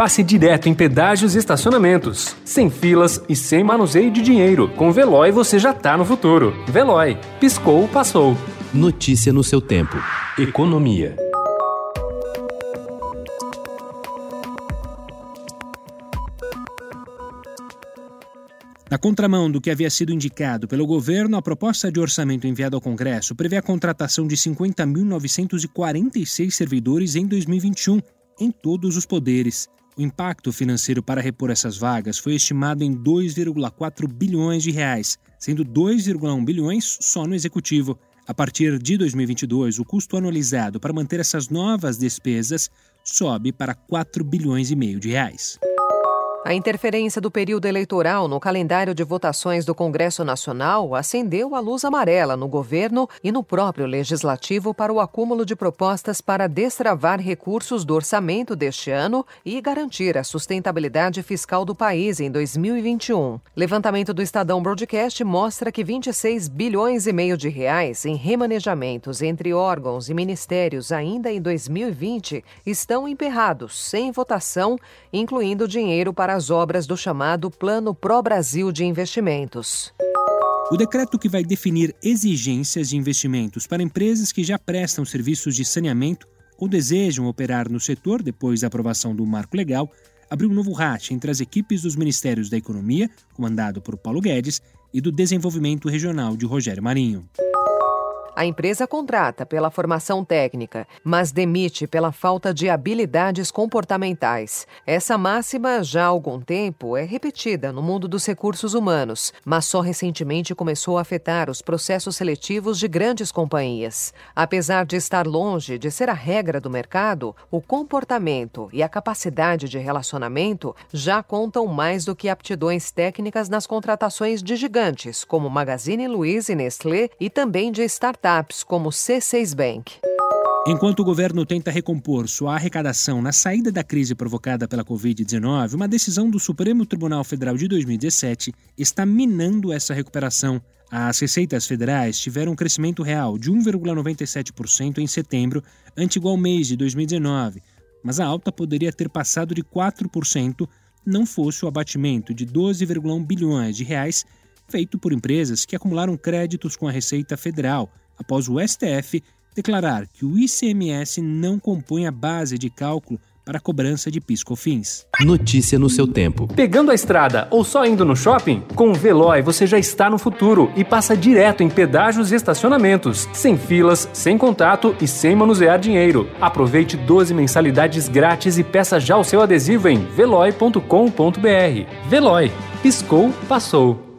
passe direto em pedágios e estacionamentos. Sem filas e sem manuseio de dinheiro. Com Veloy você já tá no futuro. Veloy. Piscou, passou. Notícia no seu tempo. Economia. Na contramão do que havia sido indicado pelo governo, a proposta de orçamento enviada ao Congresso prevê a contratação de 50.946 servidores em 2021, em todos os poderes. O impacto financeiro para repor essas vagas foi estimado em 2,4 bilhões de reais, sendo 2,1 bilhões só no executivo. A partir de 2022, o custo anualizado para manter essas novas despesas sobe para 4 bilhões e meio de reais. A interferência do período eleitoral no calendário de votações do Congresso Nacional acendeu a luz amarela no governo e no próprio legislativo para o acúmulo de propostas para destravar recursos do orçamento deste ano e garantir a sustentabilidade fiscal do país em 2021. Levantamento do Estadão Broadcast mostra que 26 bilhões e meio de reais em remanejamentos entre órgãos e ministérios ainda em 2020 estão emperrados, sem votação, incluindo dinheiro para para as obras do chamado Plano Pro Brasil de Investimentos. O decreto que vai definir exigências de investimentos para empresas que já prestam serviços de saneamento ou desejam operar no setor depois da aprovação do marco legal abriu um novo racha entre as equipes dos Ministérios da Economia, comandado por Paulo Guedes, e do Desenvolvimento Regional de Rogério Marinho. A empresa contrata pela formação técnica, mas demite pela falta de habilidades comportamentais. Essa máxima, já há algum tempo, é repetida no mundo dos recursos humanos, mas só recentemente começou a afetar os processos seletivos de grandes companhias. Apesar de estar longe de ser a regra do mercado, o comportamento e a capacidade de relacionamento já contam mais do que aptidões técnicas nas contratações de gigantes, como Magazine Luiza e Nestlé, e também de startups startups como C6 Bank. Enquanto o governo tenta recompor sua arrecadação na saída da crise provocada pela Covid-19, uma decisão do Supremo Tribunal Federal de 2017 está minando essa recuperação. As receitas federais tiveram um crescimento real de 1,97% em setembro, ante igual mês de 2019, mas a alta poderia ter passado de 4% não fosse o abatimento de 12,1 bilhões de reais feito por empresas que acumularam créditos com a Receita Federal após o STF declarar que o ICMS não compõe a base de cálculo para a cobrança de piscofins. Notícia no seu tempo. Pegando a estrada ou só indo no shopping? Com o Veloy você já está no futuro e passa direto em pedágios e estacionamentos, sem filas, sem contato e sem manusear dinheiro. Aproveite 12 mensalidades grátis e peça já o seu adesivo em veloy.com.br. Veloy. Piscou, passou.